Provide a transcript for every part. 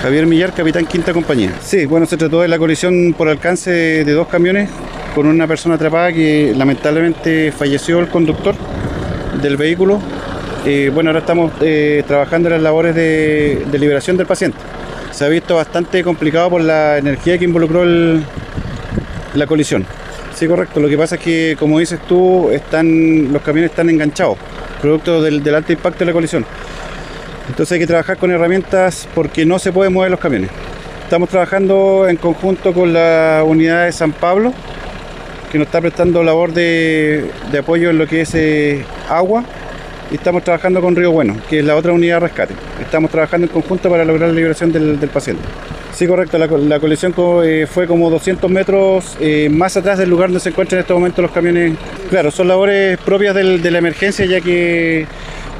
Javier Millar, capitán quinta compañía. Sí, bueno, se trató de la colisión por alcance de dos camiones con una persona atrapada que lamentablemente falleció el conductor del vehículo. Eh, bueno, ahora estamos eh, trabajando en las labores de, liberación del paciente. Se ha visto bastante complicado por la energía que involucró la colisión. Sí, correcto. Lo que pasa es que, como dices tú, están, los camiones están enganchados, producto del alto impacto de la colisión. Entonces hay que trabajar con herramientas porque no se pueden mover los camiones. Estamos trabajando en conjunto con la unidad de San Pablo, que nos está prestando labor de, de apoyo en lo que es eh, agua, y estamos trabajando con Río Bueno, que es la otra unidad de rescate. Estamos trabajando en conjunto para lograr la liberación del, del paciente. Sí, correcto, la, la colisión co- eh, fue como 200 metros eh, más atrás del lugar donde se encuentran en este momento los camiones. Claro, son labores propias del- de la emergencia, ya que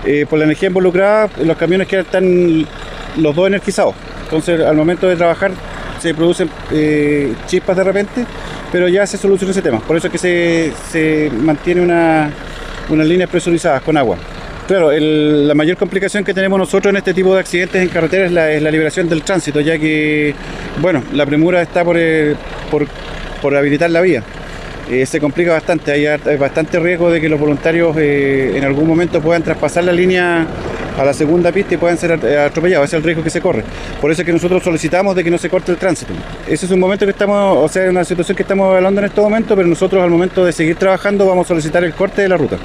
eh, por la energía involucrada, los camiones que están los dos energizados. Entonces, al momento de trabajar, se producen eh, chispas de repente, pero ya se soluciona ese tema. Por eso es que se, se mantiene una, unas líneas presurizadas con agua. Claro, la mayor complicación que tenemos nosotros en este tipo de accidentes en carretera es la, es la liberación del tránsito, ya que, bueno, la premura está por, eh, por, por habilitar la vía. Eh, se complica bastante, hay, bastante riesgo de que los voluntarios eh, en algún momento puedan traspasar la línea a la segunda pista y puedan ser at- atropellados, ese es el riesgo que se corre. Por eso es que nosotros solicitamos de que no se corte el tránsito. Ese es un momento que estamos, o sea, una situación que estamos evaluando en este momento, pero nosotros al momento de seguir trabajando vamos a solicitar el corte de la ruta.